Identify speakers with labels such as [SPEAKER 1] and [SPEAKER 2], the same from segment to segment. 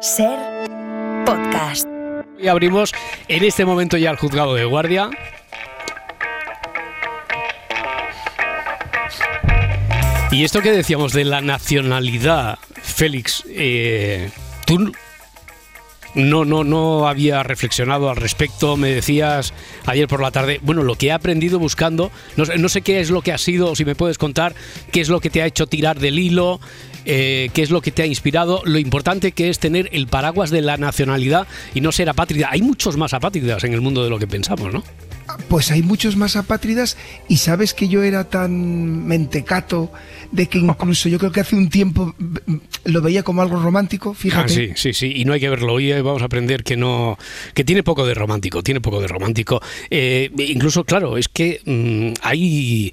[SPEAKER 1] Ser podcast.
[SPEAKER 2] Y abrimos en este momento ya el juzgado de guardia. Y esto que decíamos de la nacionalidad, Félix, eh, tú no, no, no había reflexionado al respecto. Me decías ayer por la tarde, bueno, lo que he aprendido buscando, no, no sé qué es lo que ha sido, o si me puedes contar, qué es lo que te ha hecho tirar del hilo, eh, qué es lo que te ha inspirado, lo importante que es tener el paraguas de la nacionalidad y no ser apátrida. Hay muchos más apátridas en el mundo de lo que pensamos, ¿no?
[SPEAKER 3] Pues hay muchos más apátridas y sabes que yo era tan mentecato de que incluso yo creo que hace un tiempo mm, lo veía como algo romántico, fíjate.
[SPEAKER 2] Ah, sí, sí, sí, y no hay que verlo. Hoy eh, vamos a aprender que no, que tiene poco de romántico, tiene poco de romántico. Eh, incluso, claro, es que mm, hay.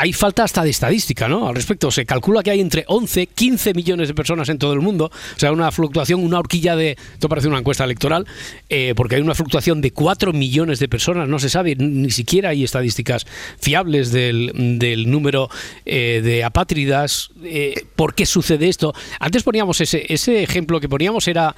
[SPEAKER 2] Hay falta hasta de estadística, ¿no? Al respecto, se calcula que hay entre 11, 15 millones de personas en todo el mundo. O sea, una fluctuación, una horquilla de. Esto parece una encuesta electoral, eh, porque hay una fluctuación de 4 millones de personas. No se sabe, ni siquiera hay estadísticas fiables del, número eh, de apátridas. Eh, ¿Por qué sucede esto? Antes poníamos ese, ese ejemplo que poníamos era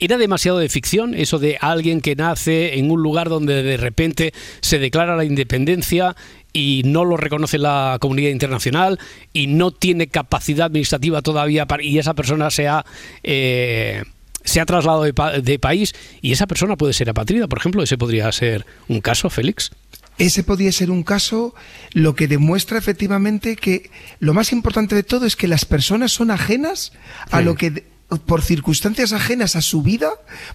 [SPEAKER 2] ¿Era demasiado de ficción eso de alguien que nace en un lugar donde de repente se declara la independencia y no lo reconoce la comunidad internacional y no tiene capacidad administrativa todavía para, y esa persona se ha, eh, se ha trasladado de, pa- de país y esa persona puede ser apatrida? Por ejemplo, ese podría ser un caso, Félix.
[SPEAKER 3] Ese podría ser un caso lo que demuestra efectivamente que lo más importante de todo es que las personas son ajenas a
[SPEAKER 2] Sí.
[SPEAKER 3] lo que por circunstancias ajenas a su vida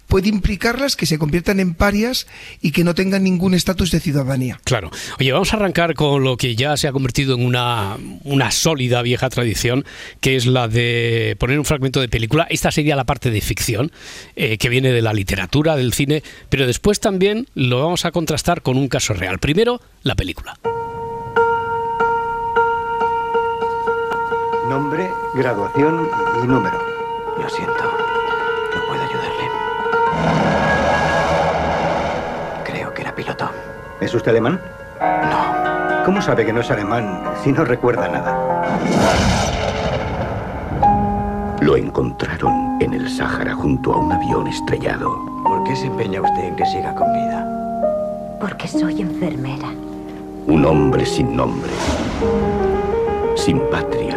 [SPEAKER 3] puede implicarlas que se conviertan en parias y que no tengan ningún estatus de ciudadanía.
[SPEAKER 2] Claro. Oye, vamos a arrancar con lo que ya se ha convertido en una, una sólida vieja tradición, que es la de poner un fragmento de película. Esta sería la parte de ficción, eh, que viene de la literatura, del cine, pero después también lo vamos a contrastar con un caso real. Primero, la película.
[SPEAKER 4] Nombre, graduación y número.
[SPEAKER 5] Lo siento, no puedo ayudarle. Creo que era piloto.
[SPEAKER 4] ¿Es usted alemán?
[SPEAKER 5] No,
[SPEAKER 4] ¿Cómo sabe que no es alemán si no recuerda nada?
[SPEAKER 6] Lo encontraron en el Sáhara junto a un avión estrellado.
[SPEAKER 5] ¿por qué se empeña usted en que siga con vida?
[SPEAKER 7] Porque soy enfermera.
[SPEAKER 6] Un hombre sin nombre, sin patria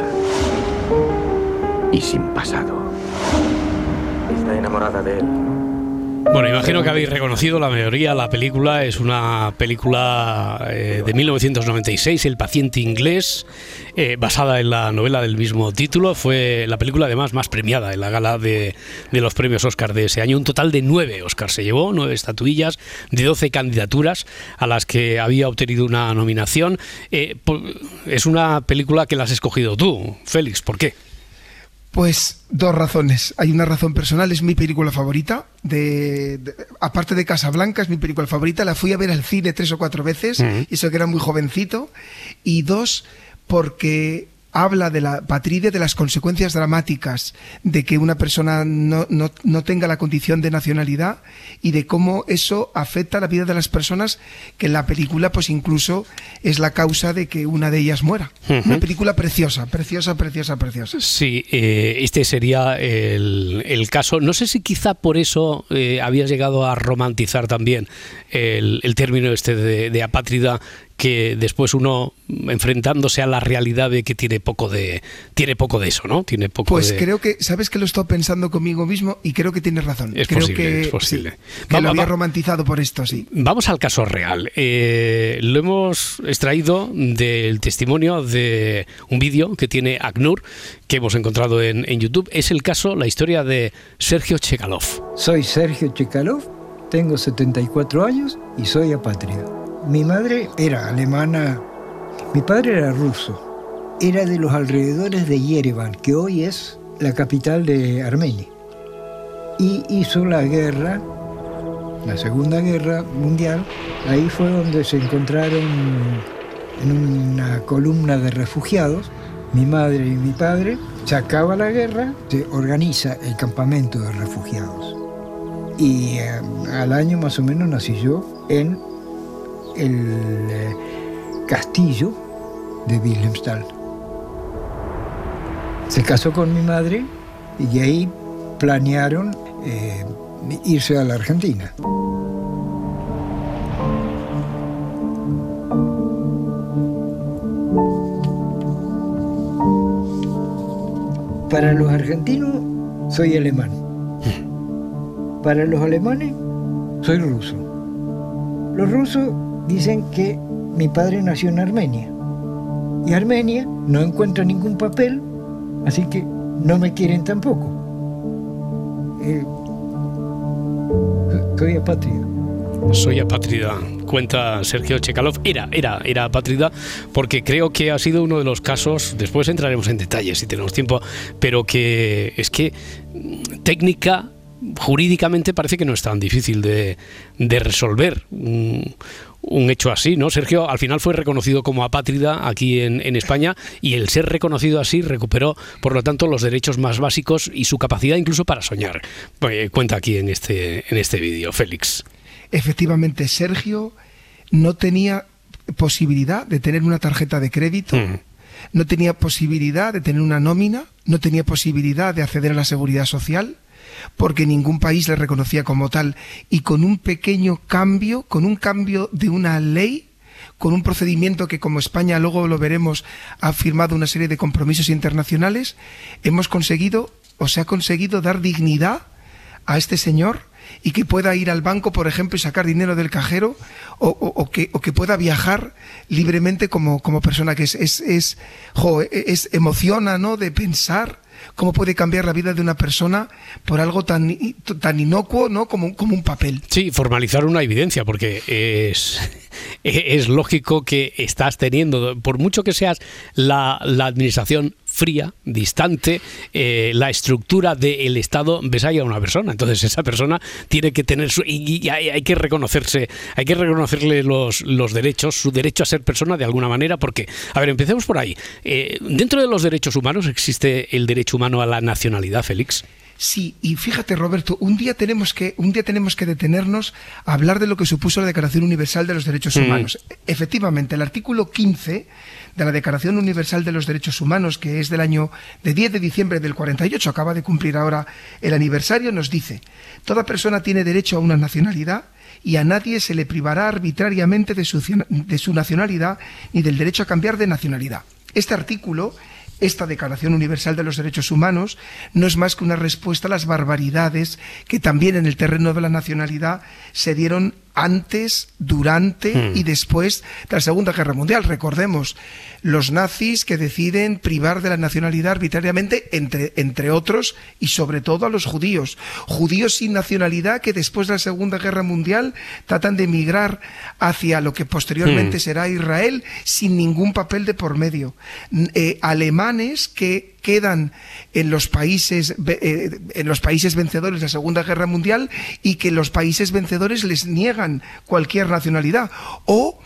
[SPEAKER 6] y sin pasado.
[SPEAKER 5] Está enamorada de él.
[SPEAKER 2] Bueno, imagino que habéis reconocido la mayoría. La película es una película eh, de 1996, El paciente inglés, eh, basada en la novela del mismo título. Fue la película además más premiada en la gala de, de los premios Oscar de ese año. Un total de nueve Oscars se llevó, nueve estatuillas de 12 candidaturas a las que había obtenido una nominación. Eh, es una película que la has escogido tú, Félix. ¿Por qué?
[SPEAKER 3] Pues dos razones. Hay una razón personal, es mi película favorita. De, de- aparte de Casablanca, es mi película favorita. La fui a ver al cine tres o cuatro veces, y eso que era muy jovencito. Y dos, porque habla de la patria, de las consecuencias dramáticas de que una persona no, no- no tenga la condición de nacionalidad y de cómo eso afecta la vida de las personas, que en la película pues incluso es la causa de que una de ellas muera. Una película preciosa, preciosa, preciosa, preciosa.
[SPEAKER 2] Sí, eh, este sería el, el caso. No sé si quizá por eso eh, habías llegado a romantizar también el, el término este de, de apátrida que después uno enfrentándose a la realidad ve que tiene poco de tiene poco de eso, ¿no? Tiene poco
[SPEAKER 3] Pues
[SPEAKER 2] de
[SPEAKER 3] creo que, sabes que lo he estado pensando conmigo mismo y creo que tienes razón.
[SPEAKER 2] Es
[SPEAKER 3] creo
[SPEAKER 2] posible,
[SPEAKER 3] que,
[SPEAKER 2] es posible.
[SPEAKER 3] sí, que
[SPEAKER 2] Vamos,
[SPEAKER 3] lo había
[SPEAKER 2] va-
[SPEAKER 3] romantizado por esto, sí.
[SPEAKER 2] Vamos al caso real. Eh, lo hemos extraído del testimonio de un vídeo que tiene ACNUR, que hemos encontrado en, en YouTube. Es el caso, la historia de Sergio Chekalov.
[SPEAKER 8] Soy Sergio Chekalov, tengo 74 años y soy apátrida. Mi madre era alemana, mi padre era ruso, era de los alrededores de Yerevan, que hoy es la capital de Armenia. Y hizo la guerra, la Segunda Guerra Mundial, ahí fue donde se encontraron en una columna de refugiados, mi madre y mi padre, se acaba la guerra, se organiza el campamento de refugiados. Y eh, al año más o menos nací yo en el eh, castillo de Wilhelmsthal. Se casó con mi madre y de ahí planearon eh, irse a la Argentina. Para los argentinos soy alemán. Para los alemanes soy ruso. Los rusos dicen que mi padre nació en Armenia. Y Armenia no encuentra ningún papel, así que no me quieren tampoco. Eh, soy apátrida.
[SPEAKER 2] Soy apátrida, cuenta Sergio Chekalov. Era, era, era apátrida porque creo que ha sido uno de los casos, después entraremos en detalles si tenemos tiempo, pero que es que mm, técnica, jurídicamente parece que no es tan difícil de, de resolver. Un hecho así, ¿no? Sergio al final fue reconocido como apátrida aquí en, en, España y el ser reconocido así recuperó, por lo tanto, los derechos más básicos y su capacidad incluso para soñar. Pues, cuenta aquí en este, en este vídeo, Félix.
[SPEAKER 3] Efectivamente, Sergio no tenía posibilidad de tener una tarjeta de crédito, mm. no tenía posibilidad de tener una nómina, no tenía posibilidad de acceder a la seguridad social, porque ningún país le reconocía como tal. Y con un pequeño cambio, con un cambio de una ley, con un procedimiento que como España, luego lo veremos, ha firmado una serie de compromisos internacionales, hemos conseguido, o se ha conseguido dar dignidad a este señor y que pueda ir al banco, por ejemplo, y sacar dinero del cajero, o, que, o que, pueda viajar libremente como, como persona, que es, es, es, jo, es, emociona, ¿no? De pensar cómo puede cambiar la vida de una persona por algo tan, tan inocuo, ¿no? Como, como un papel.
[SPEAKER 2] Sí, formalizar una evidencia, porque es, es lógico que estás teniendo, por mucho que seas la, la administración fría, distante, eh, la estructura del Estado ves ahí a una persona. Entonces esa persona tiene que tener su, y, hay, que reconocerse, hay que reconocerle los, los, derechos, su derecho a ser persona de alguna manera, porque, a ver, empecemos por ahí. Eh, dentro de los derechos humanos existe el derecho humano a la nacionalidad, Félix.
[SPEAKER 3] Sí, y fíjate Roberto, un día tenemos que un día tenemos que detenernos a hablar de lo que supuso la Declaración Universal de los Derechos Humanos. Mm. Efectivamente, el artículo 15 de la Declaración Universal de los Derechos Humanos, que es del año de 10 de diciembre del 48, acaba de cumplir ahora el aniversario, nos dice: toda persona tiene derecho a una nacionalidad y a nadie se le privará arbitrariamente de su, de su nacionalidad ni del derecho a cambiar de nacionalidad. Este artículo esta Declaración Universal de los Derechos Humanos no es más que una respuesta a las barbaridades que también en el terreno de la nacionalidad se dieron antes, durante hmm. y después de la Segunda Guerra Mundial. Recordemos, los nazis que deciden privar de la nacionalidad arbitrariamente, entre, entre otros, y sobre todo a los judíos. Judíos sin nacionalidad que después de la Segunda Guerra Mundial tratan de emigrar hacia lo que posteriormente hmm. será Israel sin ningún papel de por medio. Eh, alemanes que quedan en los países eh, en los países vencedores de la Segunda Guerra Mundial y que los países vencedores les niegan cualquier nacionalidad o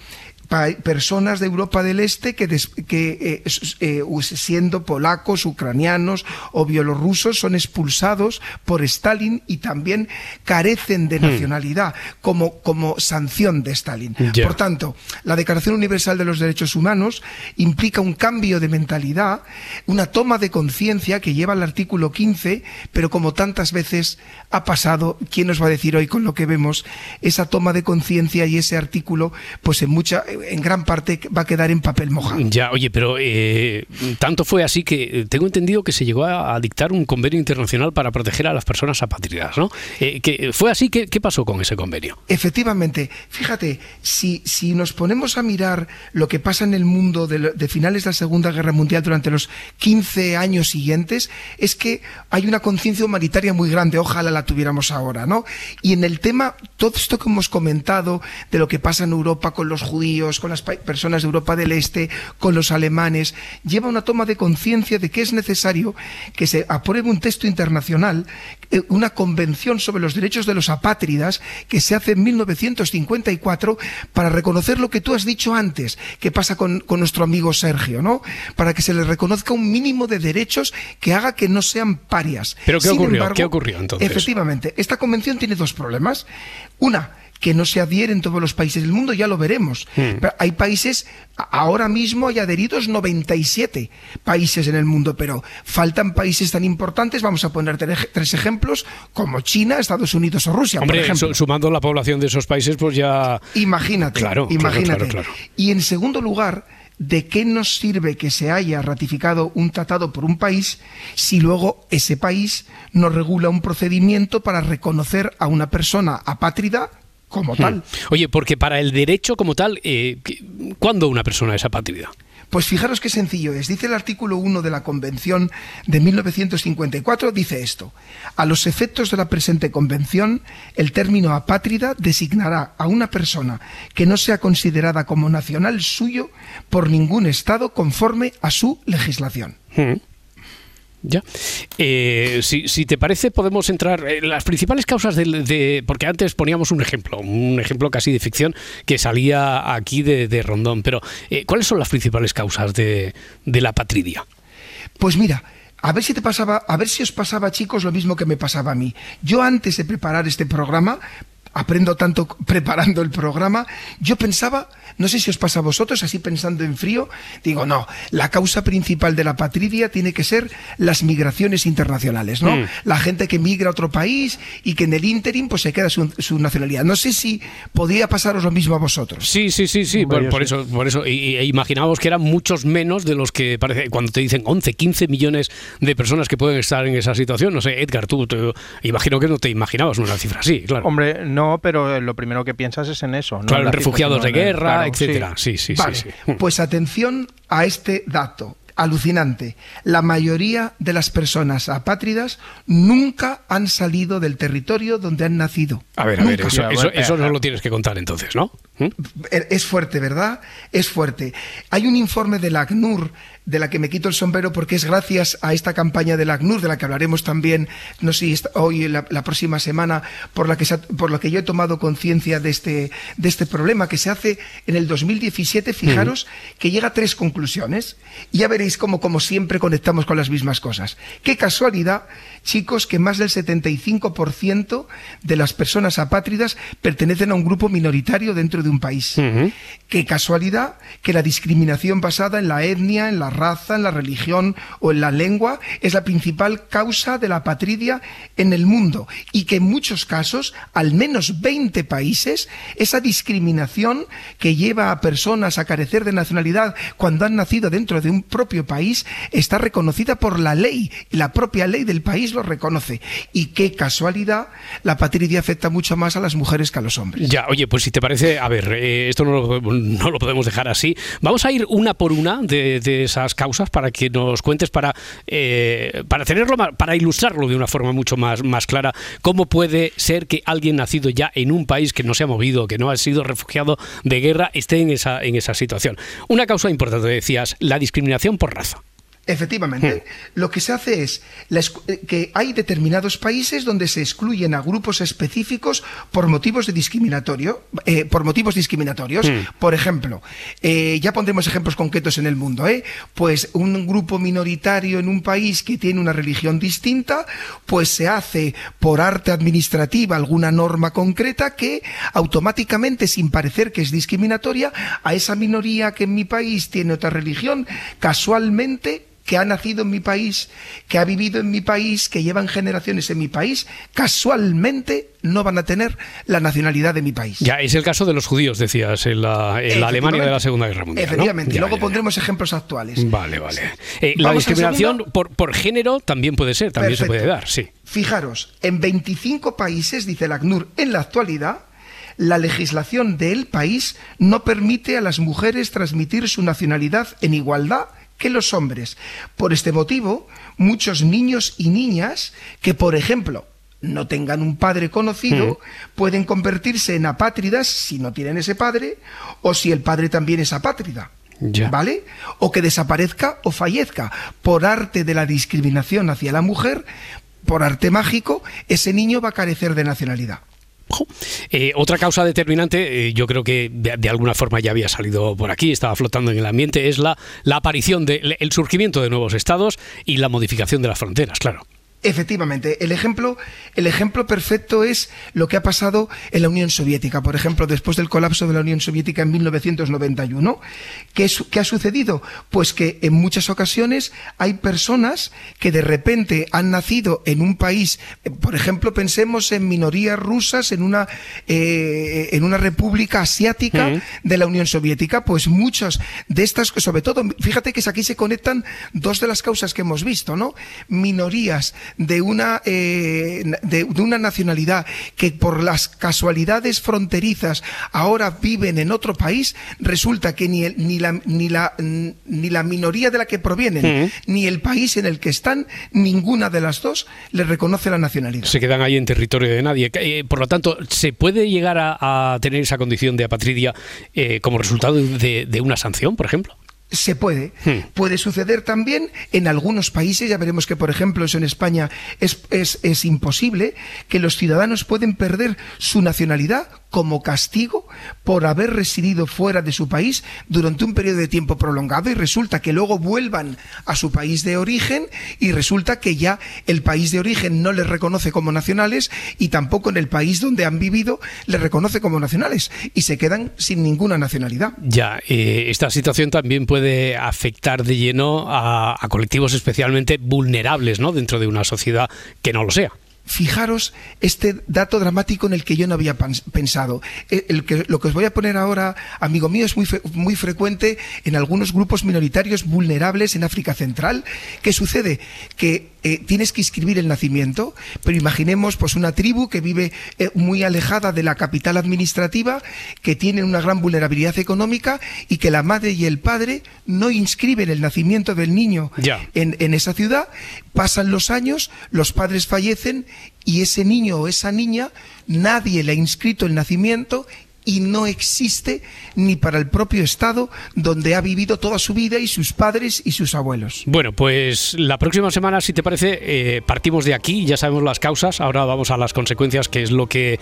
[SPEAKER 3] personas de Europa del Este que, des, que eh, eh, siendo polacos, ucranianos o bielorrusos son expulsados por Stalin y también carecen de nacionalidad hmm. como, como sanción de Stalin. Yeah. Por tanto, la Declaración Universal de los Derechos Humanos implica un cambio de mentalidad, una toma de conciencia que lleva al artículo 15, pero como tantas veces ha pasado, ¿quién nos va a decir hoy con lo que vemos? Esa toma de conciencia y ese artículo, pues en mucha en gran parte va a quedar en papel mojado.
[SPEAKER 2] Ya, oye, pero eh, tanto fue así que tengo entendido que se llegó a, a, dictar un convenio internacional para proteger a las personas apátridas, ¿no? Eh, que fue así, ¿qué, ¿qué, pasó con ese convenio?
[SPEAKER 3] Efectivamente, fíjate, si, si nos ponemos a mirar lo que pasa en el mundo de, de finales de la Segunda Guerra Mundial durante los 15 años siguientes, es que hay una conciencia humanitaria muy grande, ojalá la tuviéramos ahora, ¿no? Y en el tema, todo esto que hemos comentado de lo que pasa en Europa con los judíos, con las personas de Europa del Este, con los alemanes, lleva una toma de conciencia de que es necesario que se apruebe un texto internacional, eh, una convención sobre los derechos de los apátridas que se hace en 1954 para reconocer lo que tú has dicho antes, que pasa con, con nuestro amigo Sergio, ¿no? Para que se les reconozca un mínimo de derechos que haga que no sean parias.
[SPEAKER 2] ¿Pero qué Sin ocurrió? Embargo, ¿Qué ocurrió entonces?
[SPEAKER 3] Efectivamente, esta convención tiene dos problemas. Una, que no se adhiere en todos los países del mundo, ya lo veremos.
[SPEAKER 2] Hmm.
[SPEAKER 3] Pero hay países, ahora mismo hay adheridos 97 países en el mundo, pero faltan países tan importantes, vamos a poner tre- tres ejemplos, como China, Estados Unidos o Rusia,
[SPEAKER 2] Hombre,
[SPEAKER 3] por ejemplo.
[SPEAKER 2] su- sumando la población de esos países, pues ya...
[SPEAKER 3] Imagínate,
[SPEAKER 2] claro,
[SPEAKER 3] imagínate.
[SPEAKER 2] claro, claro.
[SPEAKER 3] Y en segundo lugar, ¿de qué nos sirve que se haya ratificado un tratado por un país si luego ese país no regula un procedimiento para reconocer a una persona apátrida como tal?
[SPEAKER 2] Hmm. Oye, porque para el derecho como tal, eh, ¿qué- ¿cuándo una persona es apátrida?
[SPEAKER 3] Pues fijaros qué sencillo es. Dice el artículo 1 de la Convención de 1954, dice esto. A los efectos de la presente convención, el término apátrida designará a una persona que no sea considerada como nacional suyo por ningún Estado conforme a su legislación.
[SPEAKER 2] Hmm. Ya. Eh, si, si te parece, podemos entrar en las principales causas del- de, Porque antes poníamos un ejemplo, un ejemplo casi de ficción que salía aquí de, de Rondón. Pero, eh, ¿cuáles son las principales causas de, de la patridia?
[SPEAKER 3] Pues mira, a ver si te pasaba, a ver si os pasaba, chicos, lo mismo que me pasaba a mí. Yo antes de preparar este programa, aprendo tanto preparando el programa, yo pensaba, no sé si os pasa a vosotros, así pensando en frío, digo, no, la causa principal de la patridia tiene que ser las migraciones internacionales, ¿no?
[SPEAKER 2] Mm.
[SPEAKER 3] La gente que migra a otro país y que en el interim pues se queda su, su nacionalidad. No sé si podría pasaros lo mismo a vosotros.
[SPEAKER 2] Sí, sí, sí, sí. Por, eso, por eso. Y, y imaginábamos que eran muchos menos de los que parece. Cuando te dicen 11, 15 millones de personas que pueden estar en esa situación. No sé, Edgar, tú, te- imagino que no te imaginabas una cifra así, claro.
[SPEAKER 7] Hombre, no, pero lo primero que piensas es en eso. no
[SPEAKER 2] claro,
[SPEAKER 7] en
[SPEAKER 2] refugiados de guerra,
[SPEAKER 7] claro,
[SPEAKER 2] etcétera. Sí, sí,
[SPEAKER 3] Vale,
[SPEAKER 2] sí. sí.
[SPEAKER 3] pues atención a este dato alucinante. La mayoría de las personas apátridas nunca han salido del territorio donde han nacido.
[SPEAKER 2] A ver, a ver, eso, eso, eso no lo tienes que contar entonces, ¿no? ¿Mm?
[SPEAKER 3] Es fuerte, ¿verdad? Es fuerte. Hay un informe de la ACNUR, de la que me quito el sombrero porque es gracias a esta campaña de la ACNUR, de la que hablaremos también, no sé hoy, la, la próxima semana, por la, que se ha- por la que yo he tomado conciencia de este, de este problema, que se hace en el 2017, fijaros, que llega a tres conclusiones. Y ya veréis cómo, como siempre, conectamos con las mismas cosas. Qué casualidad, chicos, que más del 75% de las personas apátridas pertenecen a un grupo minoritario dentro de un país.
[SPEAKER 2] Ujú.
[SPEAKER 3] Qué casualidad que la discriminación basada en la etnia, en la raza, en la religión o en la lengua es la principal causa de la patridia en el mundo y que en muchos casos, al menos 20 países, esa discriminación que lleva a personas a carecer de nacionalidad cuando han nacido dentro de un propio país está reconocida por la ley. La propia ley del país lo reconoce. Y qué casualidad, la patridia afecta mucho más a las mujeres que a los hombres.
[SPEAKER 2] Ya, oye, pues si te parece, a ver, eh, esto no lo, no lo podemos dejar así. Vamos a ir una por una de, esas causas para que nos cuentes, para, eh, para tenerlo, para ilustrarlo de una forma mucho más, más clara, cómo puede ser que alguien nacido ya en un país que no se ha movido, que no ha sido refugiado de guerra, esté en esa, en esa situación. Una causa importante, decías, la discriminación por raza.
[SPEAKER 3] Efectivamente, lo que se hace es la eh, que hay determinados países donde se excluyen a grupos específicos por motivos de discriminatorio, eh, por motivos discriminatorios.
[SPEAKER 2] Hmm.
[SPEAKER 3] Por ejemplo, eh, ya pondremos ejemplos concretos en el mundo, ¿eh? Pues un grupo minoritario en un país que tiene una religión distinta, pues se hace por arte administrativa alguna norma concreta que automáticamente, sin parecer que es discriminatoria, a esa minoría que en mi país tiene otra religión, casualmente que ha nacido en mi país, que ha vivido en mi país, que llevan generaciones en mi país, casualmente no van a tener la nacionalidad de mi país.
[SPEAKER 2] Ya, es el caso de los judíos, decías, en la, en la Alemania de la Segunda Guerra Mundial. ¿no?
[SPEAKER 3] Efectivamente.
[SPEAKER 2] Ya,
[SPEAKER 3] Luego
[SPEAKER 2] ya, ya.
[SPEAKER 3] pondremos ejemplos actuales.
[SPEAKER 2] Vale, vale. Eh, la discriminación por, por género también puede ser, también se puede dar, sí.
[SPEAKER 3] Fijaros, en 25 países, dice el ACNUR, en la actualidad, la legislación del país no permite a las mujeres transmitir su nacionalidad en igualdad que los hombres. Por este motivo, muchos niños y niñas que, por ejemplo, no tengan un padre conocido, pueden convertirse en apátridas si no tienen ese padre, o si el padre también es apátrida.
[SPEAKER 2] Ya.
[SPEAKER 3] ¿Vale? O que desaparezca o fallezca. Por arte de la discriminación hacia la mujer, por arte mágico, ese niño va a carecer de nacionalidad.
[SPEAKER 2] Eh, otra causa determinante, eh, yo creo que de, de alguna forma ya había salido por aquí, estaba flotando en el ambiente, es la, la aparición, de, el surgimiento de nuevos estados y la modificación de las fronteras, claro.
[SPEAKER 3] Efectivamente, el ejemplo, el ejemplo perfecto es lo que ha pasado en la Unión Soviética. Por ejemplo, después del colapso de la Unión Soviética en 1991, ¿qué, ha sucedido? Pues que en muchas ocasiones hay personas que de repente han nacido en un país, por ejemplo, pensemos en minorías rusas en una, eh, en una república asiática de la Unión Soviética, pues muchas de estas, sobre todo, fíjate que aquí se conectan dos de las causas que hemos visto, ¿no? Minorías de una, eh, de, una nacionalidad que por las casualidades fronterizas ahora viven en otro país, resulta que ni, ni, la, ni, la, ni la minoría de la que provienen, ni el país en el que están, ninguna de las dos les reconoce la nacionalidad.
[SPEAKER 2] Se quedan ahí en territorio de nadie. Eh, por lo tanto, ¿se puede llegar a, tener esa condición de apatridia eh, como resultado de, de una sanción, por ejemplo?
[SPEAKER 3] Se puede. Hmm. Puede suceder también en algunos países, ya veremos que, por ejemplo, eso en España es, es, es, imposible, que los ciudadanos pueden perder su nacionalidad como castigo por haber residido fuera de su país durante un periodo de tiempo prolongado y resulta que luego vuelvan a su país de origen y resulta que ya el país de origen no les reconoce como nacionales y tampoco en el país donde han vivido les reconoce como nacionales y se quedan sin ninguna nacionalidad.
[SPEAKER 2] Ya, eh, esta situación también puede afectar de lleno a, a colectivos especialmente vulnerables ¿no? dentro de una sociedad que no lo sea
[SPEAKER 3] fijaros este dato dramático en el que yo no había pensado. E, lo que os voy a poner ahora, amigo mío, es muy, muy frecuente en algunos grupos minoritarios vulnerables en África Central. ¿Qué sucede? Que eh, tienes que inscribir el nacimiento, pero imaginemos pues una tribu que vive eh, muy alejada de la capital administrativa, que tiene una gran vulnerabilidad económica y que la madre y el padre no inscriben el nacimiento del niño en, en esa ciudad, pasan los años, los padres fallecen y ese niño o esa niña nadie le ha inscrito el nacimiento y no existe ni para el propio Estado donde ha vivido toda su vida y sus padres y sus abuelos.
[SPEAKER 2] Bueno, pues la próxima semana, si te parece, eh, partimos de aquí, ya sabemos las causas, ahora vamos a las consecuencias, que es lo que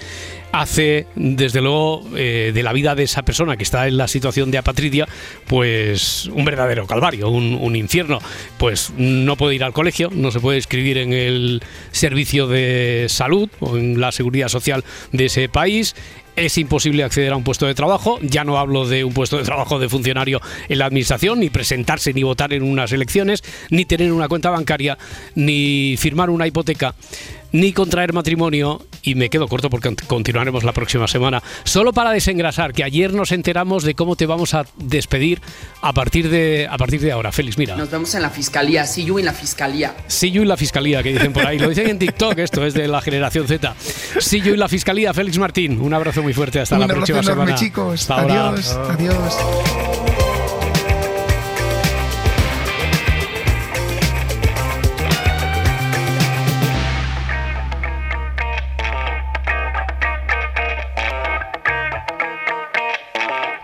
[SPEAKER 2] hace, desde luego, eh, de la vida de esa persona que está en la situación de apatridia, pues un verdadero calvario, un, un infierno. Pues no puede ir al colegio, no se puede escribir en el servicio de salud o en la seguridad social de ese país es imposible acceder a un puesto de trabajo. Ya no hablo de un puesto de trabajo de funcionario en la administración, ni presentarse ni votar en unas elecciones, ni tener una cuenta bancaria, ni firmar una hipoteca ni contraer matrimonio y me quedo corto porque continuaremos la próxima semana. Solo para desengrasar, que ayer nos enteramos de cómo te vamos a despedir a partir de, a partir de ahora. Félix, mira.
[SPEAKER 9] Nos vemos en la fiscalía, see you en la fiscalía.
[SPEAKER 2] See you en la fiscalía, que dicen por ahí. Lo dicen en TikTok, esto es de la generación Z. See you en la fiscalía, Félix Martín. Un abrazo muy fuerte, hasta la próxima semana.
[SPEAKER 3] chicos. adiós, adiós.